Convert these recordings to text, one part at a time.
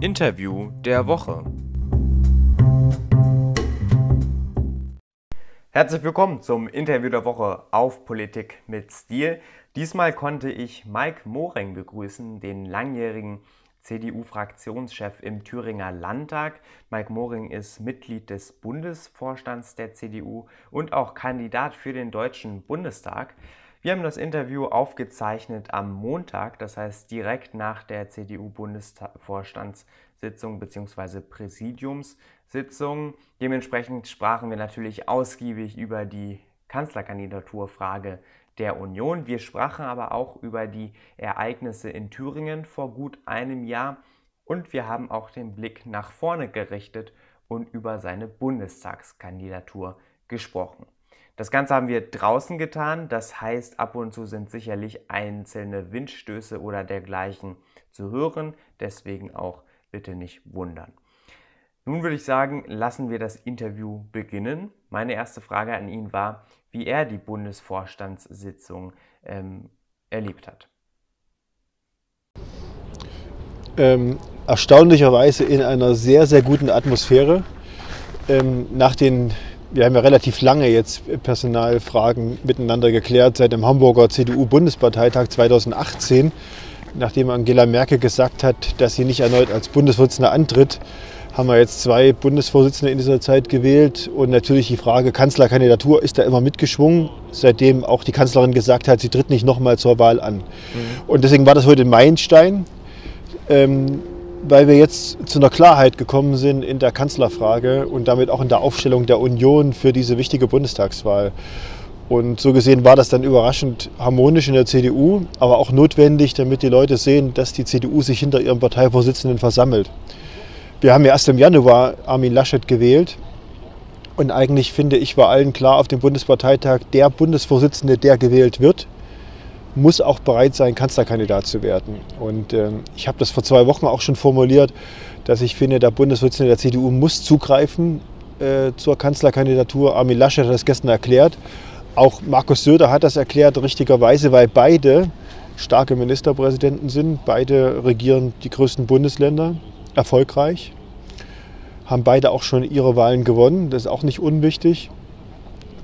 Interview der Woche. Herzlich willkommen zum Interview der Woche auf Politik mit Stil. Diesmal konnte ich Mike Moring begrüßen, den langjährigen CDU-Fraktionschef im Thüringer Landtag. Mike Moring ist Mitglied des Bundesvorstands der CDU und auch Kandidat für den Deutschen Bundestag. Wir haben das Interview aufgezeichnet am Montag, das heißt direkt nach der CDU-Bundesvorstandssitzung bzw. Präsidiumssitzung. Dementsprechend sprachen wir natürlich ausgiebig über die Kanzlerkandidaturfrage der Union. Wir sprachen aber auch über die Ereignisse in Thüringen vor gut einem Jahr und wir haben auch den Blick nach vorne gerichtet und über seine Bundestagskandidatur gesprochen. Das Ganze haben wir draußen getan, das heißt, ab und zu sind sicherlich einzelne Windstöße oder dergleichen zu hören, deswegen auch bitte nicht wundern. Nun würde ich sagen, lassen wir das Interview beginnen. Meine erste Frage an ihn war, wie er die Bundesvorstandssitzung ähm, erlebt hat. Ähm, erstaunlicherweise in einer sehr, sehr guten Atmosphäre. Ähm, nach den wir haben ja relativ lange jetzt Personalfragen miteinander geklärt seit dem Hamburger CDU-Bundesparteitag 2018, nachdem Angela Merkel gesagt hat, dass sie nicht erneut als Bundesvorsitzende antritt, haben wir jetzt zwei Bundesvorsitzende in dieser Zeit gewählt und natürlich die Frage Kanzlerkandidatur ist da immer mitgeschwungen, seitdem auch die Kanzlerin gesagt hat, sie tritt nicht nochmal zur Wahl an. Mhm. Und deswegen war das heute ein Meilenstein. Ähm, weil wir jetzt zu einer Klarheit gekommen sind in der Kanzlerfrage und damit auch in der Aufstellung der Union für diese wichtige Bundestagswahl. Und so gesehen war das dann überraschend harmonisch in der CDU, aber auch notwendig, damit die Leute sehen, dass die CDU sich hinter ihrem Parteivorsitzenden versammelt. Wir haben ja erst im Januar Armin Laschet gewählt. Und eigentlich finde ich, war allen klar auf dem Bundesparteitag, der Bundesvorsitzende, der gewählt wird, muss auch bereit sein, Kanzlerkandidat zu werden. Und äh, ich habe das vor zwei Wochen auch schon formuliert, dass ich finde, der Bundesvorsitzende der CDU muss zugreifen äh, zur Kanzlerkandidatur. Armin Laschet hat das gestern erklärt. Auch Markus Söder hat das erklärt, richtigerweise, weil beide starke Ministerpräsidenten sind. Beide regieren die größten Bundesländer erfolgreich, haben beide auch schon ihre Wahlen gewonnen. Das ist auch nicht unwichtig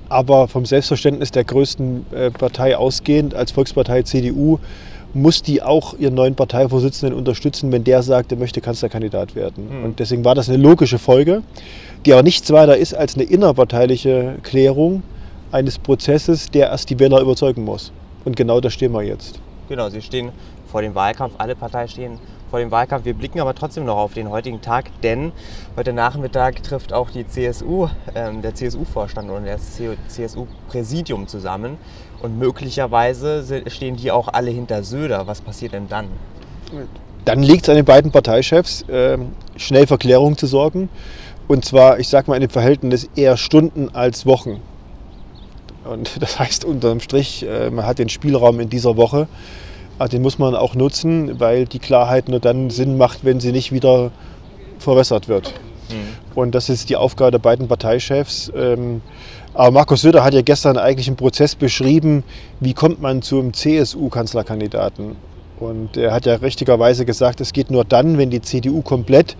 aber vom Selbstverständnis der größten äh, Partei ausgehend, als Volkspartei CDU, muss die auch ihren neuen Parteivorsitzenden unterstützen, wenn der sagt, er möchte Kanzlerkandidat werden. Mhm. Und deswegen war das eine logische Folge, die aber nichts weiter ist als eine innerparteiliche Klärung eines Prozesses, der erst die Wähler überzeugen muss. Und genau da stehen wir jetzt. Genau, Sie stehen vor dem Wahlkampf, alle Parteien stehen vor dem Wahlkampf. Wir blicken aber trotzdem noch auf den heutigen Tag, denn heute Nachmittag trifft auch die CSU, ähm, der CSU-Vorstand und das CSU-Präsidium zusammen. Und möglicherweise stehen die auch alle hinter Söder. Was passiert denn dann? Dann liegt es an den beiden Parteichefs, äh, schnell für Klärung zu sorgen. Und zwar, ich sage mal, in dem Verhältnis eher Stunden als Wochen. Und das heißt unterm Strich, äh, man hat den Spielraum in dieser Woche. Ah, den muss man auch nutzen, weil die Klarheit nur dann Sinn macht, wenn sie nicht wieder verwässert wird. Mhm. Und das ist die Aufgabe der beiden Parteichefs. Ähm, aber Markus Söder hat ja gestern eigentlich einen Prozess beschrieben, wie kommt man zum CSU-Kanzlerkandidaten. Und er hat ja richtigerweise gesagt, es geht nur dann, wenn die CDU komplett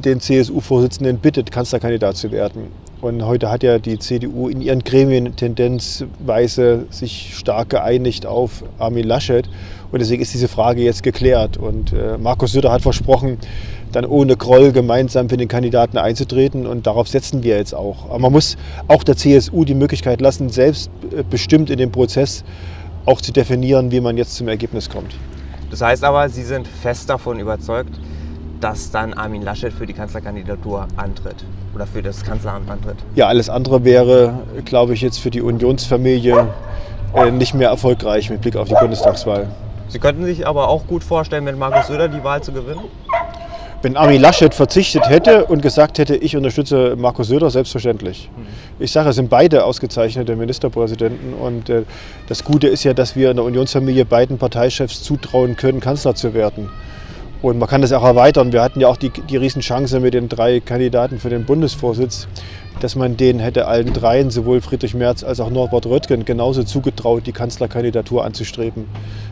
den CSU-Vorsitzenden bittet, Kanzlerkandidat zu werden. Und heute hat ja die CDU in ihren Gremien tendenzweise sich stark geeinigt auf Armin Laschet. Und deswegen ist diese Frage jetzt geklärt. Und äh, Markus Söder hat versprochen, dann ohne Groll gemeinsam für den Kandidaten einzutreten. Und darauf setzen wir jetzt auch. Aber man muss auch der CSU die Möglichkeit lassen, selbst äh, bestimmt in dem Prozess auch zu definieren, wie man jetzt zum Ergebnis kommt. Das heißt aber, Sie sind fest davon überzeugt, dass dann Armin Laschet für die Kanzlerkandidatur antritt oder für das Kanzleramt antritt. Ja, alles andere wäre, glaube ich, jetzt für die Unionsfamilie äh, nicht mehr erfolgreich mit Blick auf die Bundestagswahl. Sie könnten sich aber auch gut vorstellen, mit Markus Söder die Wahl zu gewinnen? Wenn Armin Laschet verzichtet hätte und gesagt hätte, ich unterstütze Markus Söder, selbstverständlich. Mhm. Ich sage, es sind beide ausgezeichnete Ministerpräsidenten und äh, das Gute ist ja, dass wir in der Unionsfamilie beiden Parteichefs zutrauen können, Kanzler zu werden. Und man kann das auch erweitern. Wir hatten ja auch die, die Riesenchance mit den drei Kandidaten für den Bundesvorsitz, dass man denen hätte allen dreien, sowohl Friedrich Merz als auch Norbert Röttgen, genauso zugetraut, die Kanzlerkandidatur anzustreben.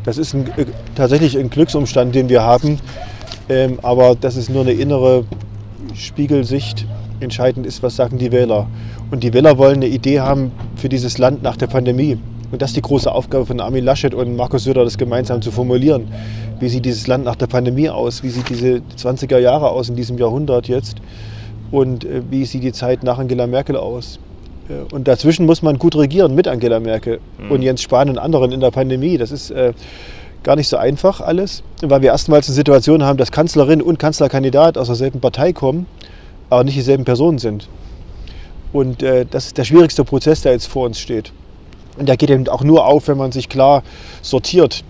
Das ist ein, äh, tatsächlich ein Glücksumstand, den wir haben. Ähm, aber das ist nur eine innere Spiegelsicht. Entscheidend ist, was sagen die Wähler. Und die Wähler wollen eine Idee haben für dieses Land nach der Pandemie. Und das ist die große Aufgabe von Armin Laschet und Markus Söder, das gemeinsam zu formulieren. Wie sieht dieses Land nach der Pandemie aus? Wie sieht diese 20er Jahre aus in diesem Jahrhundert jetzt? Und äh, wie sieht die Zeit nach Angela Merkel aus? Äh, und dazwischen muss man gut regieren mit Angela Merkel mhm. und Jens Spahn und anderen in der Pandemie. Das ist äh, gar nicht so einfach alles, weil wir erstmals eine Situation haben, dass Kanzlerin und Kanzlerkandidat aus derselben Partei kommen, aber nicht dieselben Personen sind. Und äh, das ist der schwierigste Prozess, der jetzt vor uns steht. Und der geht eben auch nur auf, wenn man sich klar sortiert.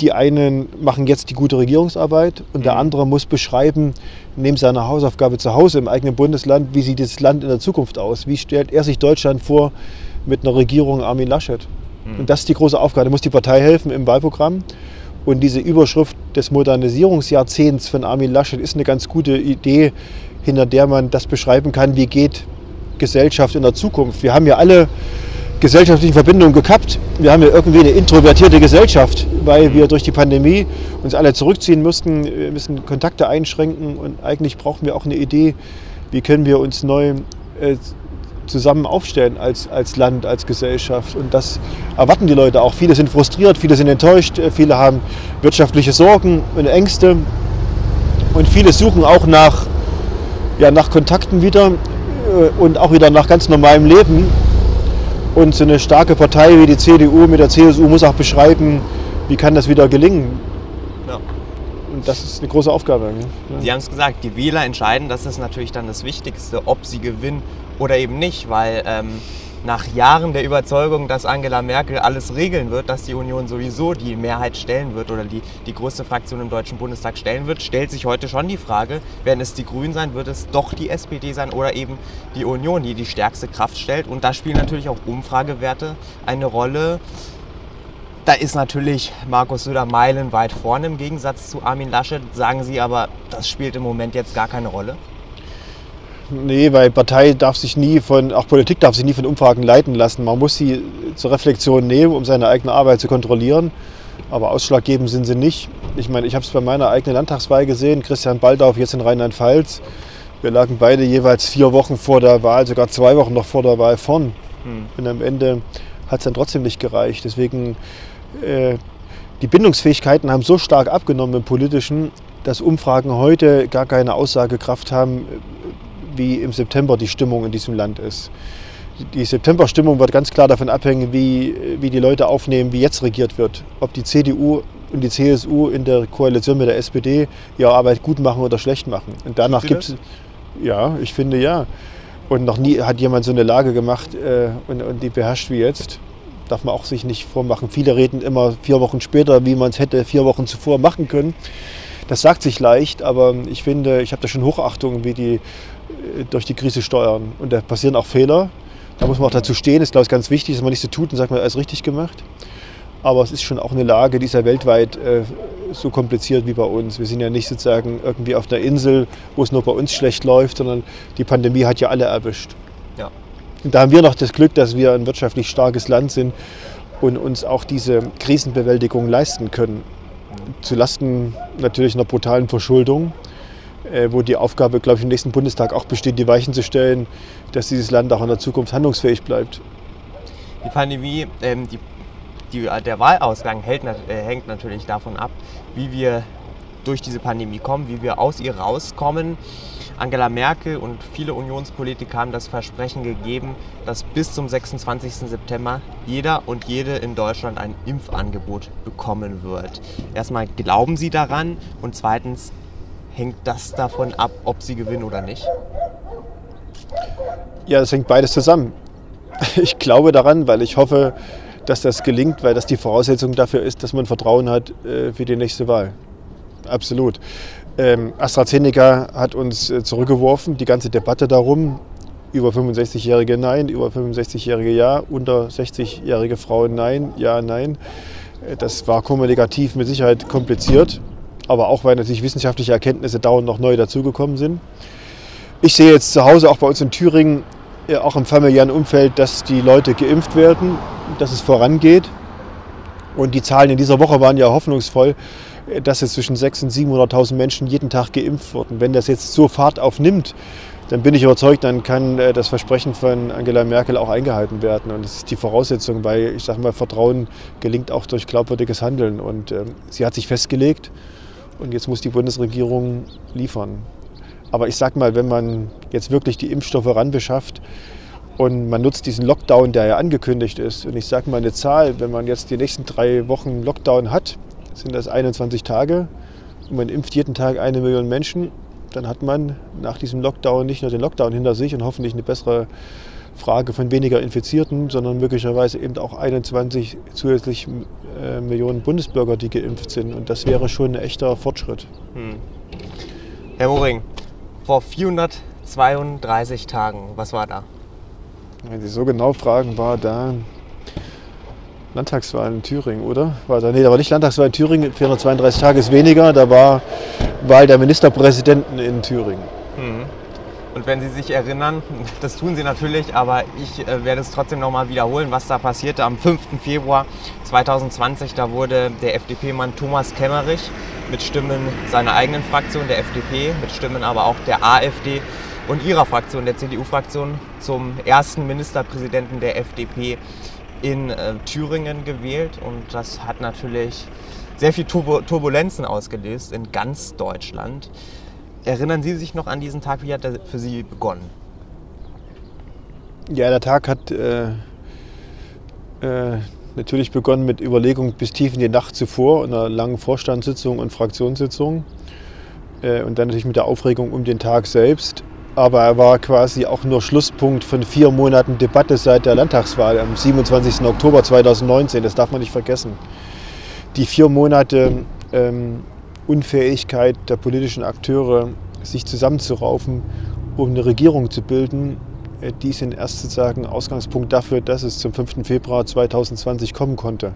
Die einen machen jetzt die gute Regierungsarbeit und der mhm. andere muss beschreiben, neben seiner Hausaufgabe zu Hause im eigenen Bundesland, wie sieht das Land in der Zukunft aus? Wie stellt er sich Deutschland vor mit einer Regierung Armin Laschet? Mhm. Und das ist die große Aufgabe. Da muss die Partei helfen im Wahlprogramm. Und diese Überschrift des Modernisierungsjahrzehnts von Armin Laschet ist eine ganz gute Idee, hinter der man das beschreiben kann, wie geht Gesellschaft in der Zukunft. Wir haben ja alle gesellschaftlichen Verbindungen gekappt. Wir haben ja irgendwie eine introvertierte Gesellschaft, weil wir durch die Pandemie uns alle zurückziehen mussten. Wir müssen Kontakte einschränken und eigentlich brauchen wir auch eine Idee, wie können wir uns neu äh, zusammen aufstellen als, als Land, als Gesellschaft. Und das erwarten die Leute auch. Viele sind frustriert, viele sind enttäuscht, äh, viele haben wirtschaftliche Sorgen und Ängste. Und viele suchen auch nach, ja, nach Kontakten wieder äh, und auch wieder nach ganz normalem Leben. Und so eine starke Partei wie die CDU mit der CSU muss auch beschreiben, wie kann das wieder gelingen. Ja. Und das ist eine große Aufgabe. Ja. Sie haben es gesagt, die Wähler entscheiden, das ist natürlich dann das Wichtigste, ob sie gewinnen oder eben nicht, weil ähm, nach Jahren der Überzeugung, dass Angela Merkel alles regeln wird, dass die Union sowieso die Mehrheit stellen wird oder die, die größte Fraktion im Deutschen Bundestag stellen wird, stellt sich heute schon die Frage, werden es die Grünen sein, wird es doch die SPD sein oder eben die Union, die die stärkste Kraft stellt. Und da spielen natürlich auch Umfragewerte eine Rolle. Da ist natürlich Markus Söder meilenweit vorne im Gegensatz zu Armin Laschet. Sagen Sie aber, das spielt im Moment jetzt gar keine Rolle? Nee, weil Partei darf sich nie von, auch Politik darf sich nie von Umfragen leiten lassen. Man muss sie zur Reflexion nehmen, um seine eigene Arbeit zu kontrollieren. Aber ausschlaggebend sind sie nicht. Ich meine, ich habe es bei meiner eigenen Landtagswahl gesehen, Christian Baldauf jetzt in Rheinland-Pfalz. Wir lagen beide jeweils vier Wochen vor der Wahl, sogar zwei Wochen noch vor der Wahl vorn. Hm. Und am Ende hat es dann trotzdem nicht gereicht. Deswegen, äh, die Bindungsfähigkeiten haben so stark abgenommen im Politischen, dass Umfragen heute gar keine Aussagekraft haben, wie im September die Stimmung in diesem Land ist. Die September-Stimmung wird ganz klar davon abhängen, wie, wie die Leute aufnehmen, wie jetzt regiert wird. Ob die CDU und die CSU in der Koalition mit der SPD ihre Arbeit gut machen oder schlecht machen. Und danach gibt es, ja, ich finde ja. Und noch nie hat jemand so eine Lage gemacht äh, und, und die beherrscht wie jetzt. Darf man auch sich nicht vormachen. Viele reden immer vier Wochen später, wie man es hätte vier Wochen zuvor machen können. Das sagt sich leicht, aber ich finde, ich habe da schon Hochachtung, wie die durch die Krise steuern. Und da passieren auch Fehler. Da muss man auch dazu stehen. Das ist, glaube ich, ganz wichtig, dass man nicht so tut und sagt, man alles richtig gemacht. Aber es ist schon auch eine Lage, die ist ja weltweit äh, so kompliziert wie bei uns. Wir sind ja nicht sozusagen irgendwie auf einer Insel, wo es nur bei uns schlecht läuft, sondern die Pandemie hat ja alle erwischt. Ja. Und da haben wir noch das Glück, dass wir ein wirtschaftlich starkes Land sind und uns auch diese Krisenbewältigung leisten können. Zu Lasten natürlich einer brutalen Verschuldung. Äh, wo die Aufgabe, glaube ich, im nächsten Bundestag auch besteht, die Weichen zu stellen, dass dieses Land auch in der Zukunft handlungsfähig bleibt. Die Pandemie, ähm, die, die, der Wahlausgang hält, äh, hängt natürlich davon ab, wie wir durch diese Pandemie kommen, wie wir aus ihr rauskommen. Angela Merkel und viele Unionspolitiker haben das Versprechen gegeben, dass bis zum 26. September jeder und jede in Deutschland ein Impfangebot bekommen wird. Erstmal glauben Sie daran und zweitens hängt das davon ab, ob sie gewinnen oder nicht? Ja, das hängt beides zusammen. Ich glaube daran, weil ich hoffe, dass das gelingt, weil das die Voraussetzung dafür ist, dass man Vertrauen hat äh, für die nächste Wahl. Absolut. Ähm, AstraZeneca hat uns äh, zurückgeworfen, die ganze Debatte darum, über 65-Jährige nein, über 65-Jährige ja, unter 60-jährige Frauen nein, ja, nein. Äh, das war kommunikativ mit Sicherheit kompliziert aber auch weil natürlich wissenschaftliche Erkenntnisse dauernd noch neu dazugekommen sind. Ich sehe jetzt zu Hause, auch bei uns in Thüringen, auch im familiären Umfeld, dass die Leute geimpft werden, dass es vorangeht. Und die Zahlen in dieser Woche waren ja hoffnungsvoll, dass jetzt zwischen 600.000 und 700.000 Menschen jeden Tag geimpft wurden. Wenn das jetzt so Fahrt aufnimmt, dann bin ich überzeugt, dann kann äh, das Versprechen von Angela Merkel auch eingehalten werden. Und das ist die Voraussetzung, weil ich sage mal, Vertrauen gelingt auch durch glaubwürdiges Handeln. Und äh, sie hat sich festgelegt und jetzt muss die Bundesregierung liefern. Aber ich sage mal, wenn man jetzt wirklich die Impfstoffe ranbeschafft und man nutzt diesen Lockdown, der ja angekündigt ist, und ich sage mal eine Zahl, wenn man jetzt die nächsten drei Wochen Lockdown hat, sind das 21 Tage und man impft jeden Tag eine Million Menschen, dann hat man nach diesem Lockdown nicht nur den Lockdown hinter sich und hoffentlich eine bessere Frage von weniger Infizierten, sondern möglicherweise eben auch 21 zusätzlich äh, Millionen Bundesbürger, die geimpft sind. Und das wäre schon ein echter Fortschritt. Hm. Herr Moring, vor 432 Tagen, was war da? Wenn Sie so genau fragen, war da Landtagswahl in Thüringen, oder? War da, nee, da war nicht Landtagswahl in Thüringen, 432 Tage ist weniger, da war Wahl der Ministerpräsidenten in Thüringen. Mhm. Und wenn Sie sich erinnern, das tun Sie natürlich, aber ich äh, werde es trotzdem nochmal wiederholen, was da passierte. Am 5. Februar 2020, da wurde der FDP-Mann Thomas Kemmerich mit Stimmen seiner eigenen Fraktion, der FDP, mit Stimmen aber auch der AfD und ihrer Fraktion, der CDU-Fraktion, zum ersten Ministerpräsidenten der FDP in äh, Thüringen gewählt und das hat natürlich sehr viel Turbulenzen ausgelöst in ganz Deutschland. Erinnern Sie sich noch an diesen Tag? Wie hat er für Sie begonnen? Ja, der Tag hat äh, äh, natürlich begonnen mit Überlegungen bis tief in die Nacht zuvor, einer langen Vorstandssitzung und Fraktionssitzung. Äh, und dann natürlich mit der Aufregung um den Tag selbst aber er war quasi auch nur Schlusspunkt von vier Monaten Debatte seit der Landtagswahl am 27. Oktober 2019. Das darf man nicht vergessen. Die vier Monate ähm, Unfähigkeit der politischen Akteure, sich zusammenzuraufen, um eine Regierung zu bilden, äh, die sind erst sozusagen Ausgangspunkt dafür, dass es zum 5. Februar 2020 kommen konnte.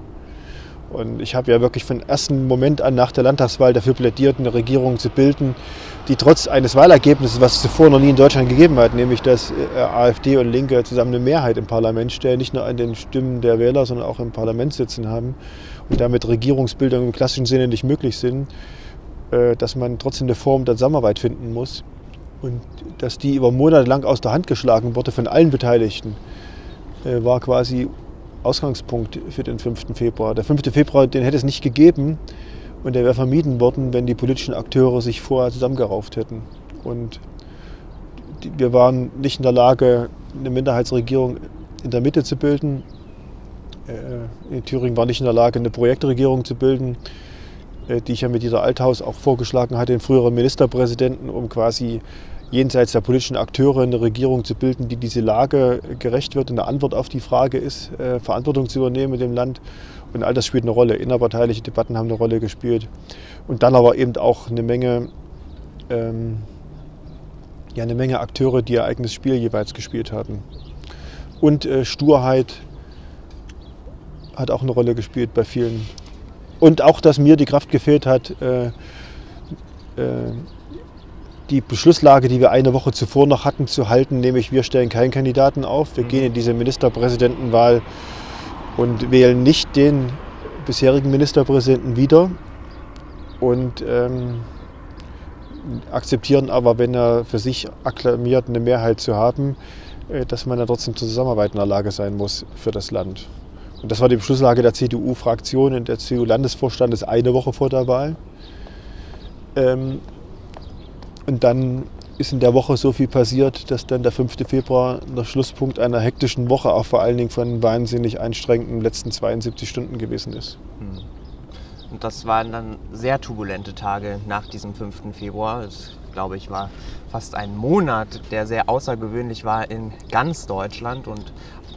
Und ich habe ja wirklich von ersten Moment an nach der Landtagswahl dafür plädiert, eine Regierung zu bilden, die trotz eines Wahlergebnisses, was es zuvor noch nie in Deutschland gegeben hat, nämlich dass äh, AfD und Linke zusammen eine Mehrheit im Parlament stellen, nicht nur an den Stimmen der Wähler, sondern auch im Parlament sitzen haben und damit Regierungsbildung im klassischen Sinne nicht möglich sind, äh, dass man trotzdem eine Form der Zusammenarbeit finden muss und dass die über Monate lang aus der Hand geschlagen wurde von allen Beteiligten, äh, war quasi Ausgangspunkt für den 5. Februar. Der 5. Februar, den hätte es nicht gegeben und der wäre vermieden worden, wenn die politischen Akteure sich vorher zusammengerauft hätten. Und wir waren nicht in der Lage, eine Minderheitsregierung in der Mitte zu bilden. Äh, in Thüringen war nicht in der Lage, eine Projektregierung zu bilden, äh, die ich ja mit dieser Althaus auch vorgeschlagen hatte, den früheren Ministerpräsidenten, um quasi jenseits der politischen Akteure eine Regierung zu bilden, die diese Lage gerecht wird. Und eine Antwort auf die Frage ist, äh, Verantwortung zu übernehmen mit dem Land. Und all das spielt eine Rolle. Innerparteiliche Debatten haben eine Rolle gespielt. Und dann aber eben auch eine Menge, ähm, ja, eine Menge Akteure, die ihr eigenes Spiel jeweils gespielt hatten. Und äh, Sturheit hat auch eine Rolle gespielt bei vielen. Und auch, dass mir die Kraft gefehlt hat, äh, äh, die Beschlusslage, die wir eine Woche zuvor noch hatten, zu halten, nämlich wir stellen keinen Kandidaten auf. Wir gehen in diese Ministerpräsidentenwahl und wählen nicht den bisherigen Ministerpräsidenten wieder und ähm, akzeptieren aber, wenn er für sich akklamiert, eine Mehrheit zu haben, äh, dass man dann trotzdem zur Zusammenarbeit in der Lage sein muss für das Land. Und das war die Beschlusslage der CDU-Fraktion und der CDU-Landesvorstandes eine Woche vor der Wahl. Ähm, und dann ist in der Woche so viel passiert, dass dann der 5. Februar der Schlusspunkt einer hektischen Woche, auch vor allen Dingen von wahnsinnig anstrengenden letzten 72 Stunden gewesen ist. Hm. Und das waren dann sehr turbulente Tage nach diesem 5. Februar. Das, glaube ich, war fast ein Monat, der sehr außergewöhnlich war in ganz Deutschland und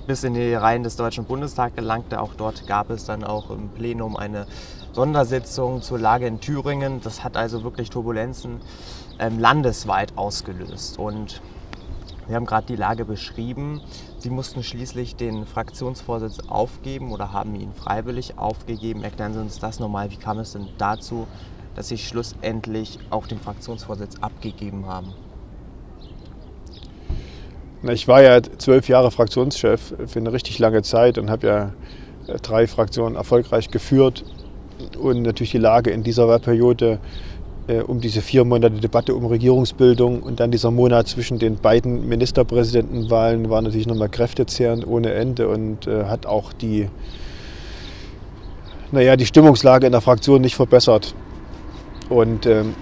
bis in die Reihen des Deutschen Bundestags gelangte. Auch dort gab es dann auch im Plenum eine Sondersitzung zur Lage in Thüringen. Das hat also wirklich Turbulenzen ähm, landesweit ausgelöst. Und wir haben gerade die Lage beschrieben. Sie mussten schließlich den Fraktionsvorsitz aufgeben oder haben ihn freiwillig aufgegeben. Erklären Sie uns das nochmal. Wie kam es denn dazu, dass Sie schlussendlich auch den Fraktionsvorsitz abgegeben haben? Ich war ja zwölf Jahre Fraktionschef für eine richtig lange Zeit und habe ja drei Fraktionen erfolgreich geführt und natürlich die Lage in dieser Wahlperiode äh, um diese vier Monate Debatte um Regierungsbildung und dann dieser Monat zwischen den beiden Ministerpräsidentenwahlen war natürlich nochmal kräftezehrend ohne Ende und äh, hat auch die, naja, die Stimmungslage in der Fraktion nicht verbessert. Und ähm,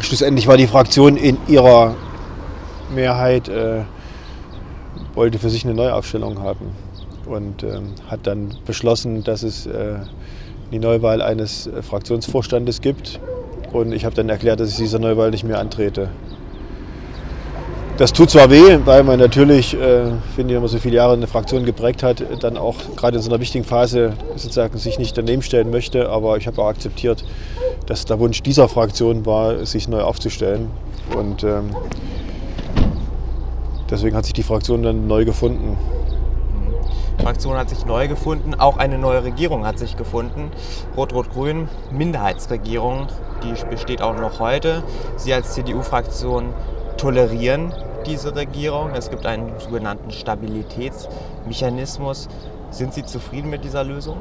schlussendlich war die Fraktion in ihrer Mehrheit, äh, wollte für sich eine Neuaufstellung haben und ähm, hat dann beschlossen, dass es äh, die Neuwahl eines äh, Fraktionsvorstandes gibt und ich habe dann erklärt, dass ich dieser Neuwahl nicht mehr antrete. Das tut zwar weh, weil man natürlich, äh, finde ich, wenn man so viele Jahre eine Fraktion geprägt hat, dann auch gerade in so einer wichtigen Phase sozusagen sich nicht daneben stellen möchte. Aber ich habe auch akzeptiert, dass der Wunsch dieser Fraktion war, sich neu aufzustellen. Und ähm, deswegen hat sich die Fraktion dann neu gefunden. Fraktion hat sich neu gefunden, auch eine neue Regierung hat sich gefunden. Rot-Rot-Grün, Minderheitsregierung, die besteht auch noch heute. Sie als CDU-Fraktion tolerieren diese Regierung. Es gibt einen sogenannten Stabilitätsmechanismus. Sind Sie zufrieden mit dieser Lösung?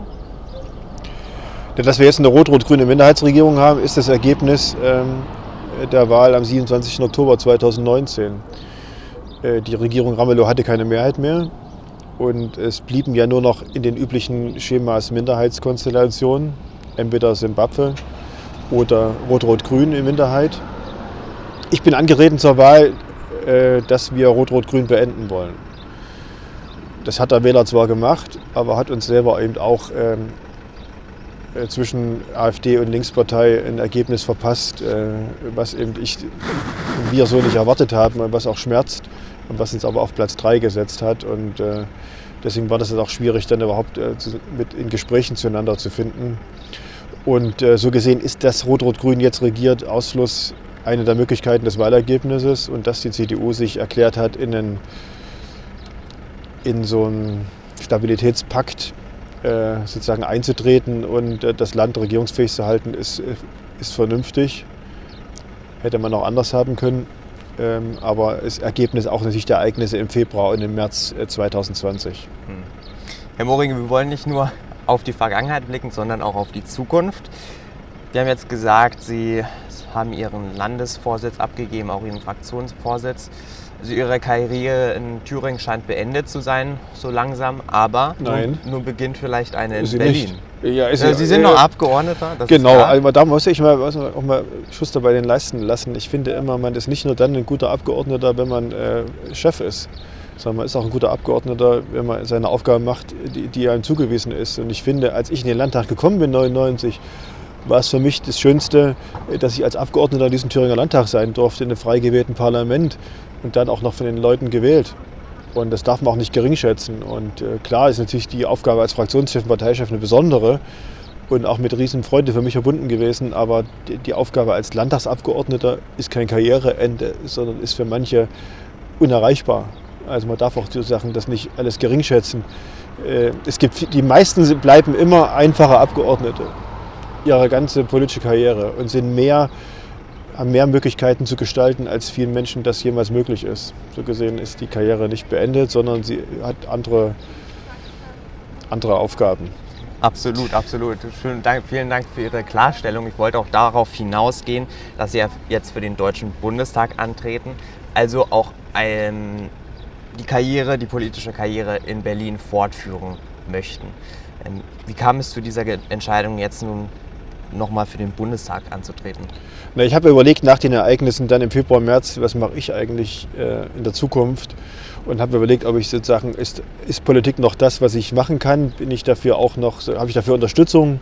Dass wir jetzt eine rot-rot-grüne Minderheitsregierung haben, ist das Ergebnis ähm, der Wahl am 27. Oktober 2019. Äh, die Regierung Ramelow hatte keine Mehrheit mehr und es blieben ja nur noch in den üblichen Schemas Minderheitskonstellationen, entweder Simbabwe oder Rot-Rot-Grün in Minderheit. Ich bin angetreten zur Wahl, äh, dass wir Rot-Rot-Grün beenden wollen. Das hat der Wähler zwar gemacht, aber hat uns selber eben auch ähm, äh, zwischen AfD und Linkspartei ein Ergebnis verpasst, was eben ich, wir so nicht erwartet haben und was auch schmerzt und was uns aber auf Platz 3 gesetzt hat. Und äh, deswegen war das auch schwierig, dann überhaupt äh, zu, mit in Gesprächen zueinander zu finden. Und äh, so gesehen ist das Rot-Rot-Grün jetzt regiert Ausfluss eine der Möglichkeiten des Wahlergebnisses und dass die CDU sich erklärt hat, in, einen, in so einen Stabilitätspakt äh, sozusagen einzutreten und äh, das Land regierungsfähig zu halten, ist, ist vernünftig. Hätte man auch anders haben können. Ähm, aber das Ergebnis auch natürlich der Ereignisse im Februar und im März 2020. Äh, hm. Herr Moring, wir wollen nicht nur auf die Vergangenheit blicken, sondern auch auf die Zukunft. Wir haben jetzt gesagt, Sie haben Ihren Landesvorsitz abgegeben, auch Ihren Fraktionsvorsitz. Also Ihre Karriere in Thüringen scheint beendet zu sein, so langsam, aber Nein. Nun, nun beginnt vielleicht eine in Sie Berlin. Nicht. Ja, ist ja, Sie sind äh, noch Abgeordneter. genau, also da muss ich mal, auch mal Schuster bei den Leisten lassen. Ich finde immer, man ist nicht nur dann ein guter Abgeordneter, wenn man äh, Chef ist, sondern man ist auch ein guter Abgeordneter, wenn man seine Aufgaben macht, die, die einem zugewiesen ist. Und ich finde, als ich in den Landtag gekommen bin, 1999, war es für mich das Schönste, dass ich als Abgeordneter in diesem Thüringer Landtag sein durfte, in einem frei gewählten Parlament und dann auch noch von den Leuten gewählt. Und das darf man auch nicht geringschätzen. Und äh, klar ist natürlich die Aufgabe als Fraktionschef und Parteichef eine besondere und auch mit riesen Freude für mich verbunden gewesen. Aber die, die Aufgabe als Landtagsabgeordneter ist kein Karriereende, sondern ist für manche unerreichbar. Also man darf auch die Sachen das nicht alles geringschätzen. Äh, es gibt, die meisten bleiben immer einfache Abgeordnete ihre ganze politische Karriere und sind mehr haben mehr Möglichkeiten zu gestalten, als vielen Menschen das jemals möglich ist. So gesehen ist die Karriere nicht beendet, sondern sie hat andere, andere Aufgaben. Absolut, absolut. Schönen Dank, vielen Dank für Ihre Klarstellung. Ich wollte auch darauf hinausgehen, dass Sie jetzt für den Deutschen Bundestag antreten, also auch ähm, die Karriere, die politische Karriere in Berlin fortführen möchten. Ähm, wie kam es zu dieser Entscheidung, jetzt nun nochmal für den Bundestag anzutreten? Na, ich habe überlegt, nach den Ereignissen dann im Februar, März, was mache ich eigentlich äh, in der Zukunft? Und habe überlegt, ob ich sozusagen, ist, ist Politik noch das, was ich machen kann? Bin ich dafür auch noch, habe ich dafür Unterstützung?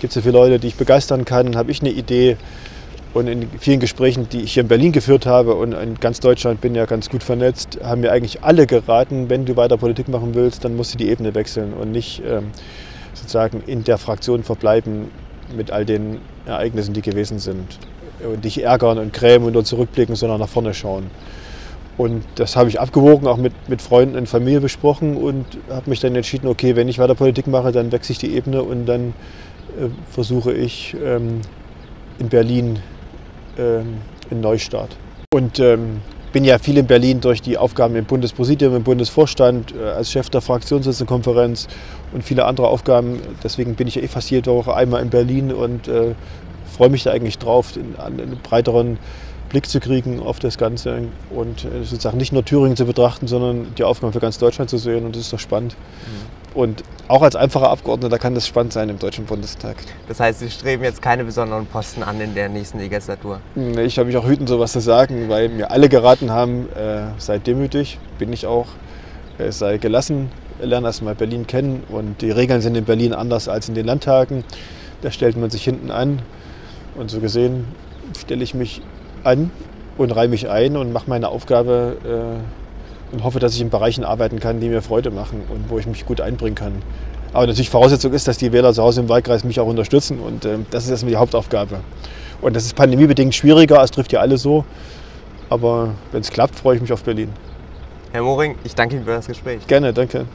Gibt es viele Leute, die ich begeistern kann? Habe ich eine Idee? Und in vielen Gesprächen, die ich hier in Berlin geführt habe und in ganz Deutschland bin ja ganz gut vernetzt, haben mir eigentlich alle geraten, wenn du weiter Politik machen willst, dann musst du die Ebene wechseln und nicht ähm, sozusagen in der Fraktion verbleiben, mit all den Ereignissen, die gewesen sind. Und nicht ärgern und grämen und nur zurückblicken, sondern nach vorne schauen. Und das habe ich abgewogen, auch mit, mit Freunden und Familie besprochen und habe mich dann entschieden, okay, wenn ich weiter Politik mache, dann wechsle ich die Ebene und dann äh, versuche ich ähm, in Berlin ähm, einen Neustart. Und ähm, bin ja viel in Berlin durch die Aufgaben im Bundespräsidium, im Bundesvorstand, äh, als Chef der Fraktionssitzenkonferenz und viele andere Aufgaben. Deswegen bin ich ja eh fast jede Woche einmal in Berlin und äh, freue mich da eigentlich drauf, einen breiteren Blick zu kriegen auf das Ganze und äh, sozusagen nicht nur Thüringen zu betrachten, sondern die Aufgaben für ganz Deutschland zu sehen und das ist doch spannend. Mhm. Und auch als einfacher Abgeordneter kann das spannend sein im Deutschen Bundestag. Das heißt, Sie streben jetzt keine besonderen Posten an in der nächsten Legislatur? Ich habe mich auch hüten, sowas zu sagen, weil mir alle geraten haben, äh, sei demütig, bin ich auch, äh, sei gelassen, lerne erstmal Berlin kennen und die Regeln sind in Berlin anders als in den Landtagen. Da stellt man sich hinten an und so gesehen stelle ich mich an und reihe mich ein und mache meine Aufgabe äh, und hoffe, dass ich in Bereichen arbeiten kann, die mir Freude machen und wo ich mich gut einbringen kann. Aber natürlich Voraussetzung ist, dass die Wähler zu Hause im Wahlkreis mich auch unterstützen und äh, das ist erstmal die Hauptaufgabe. Und das ist pandemiebedingt schwieriger, es trifft ja alle so. Aber wenn es klappt, freue ich mich auf Berlin. Herr Moring, ich danke Ihnen für das Gespräch. Gerne, danke.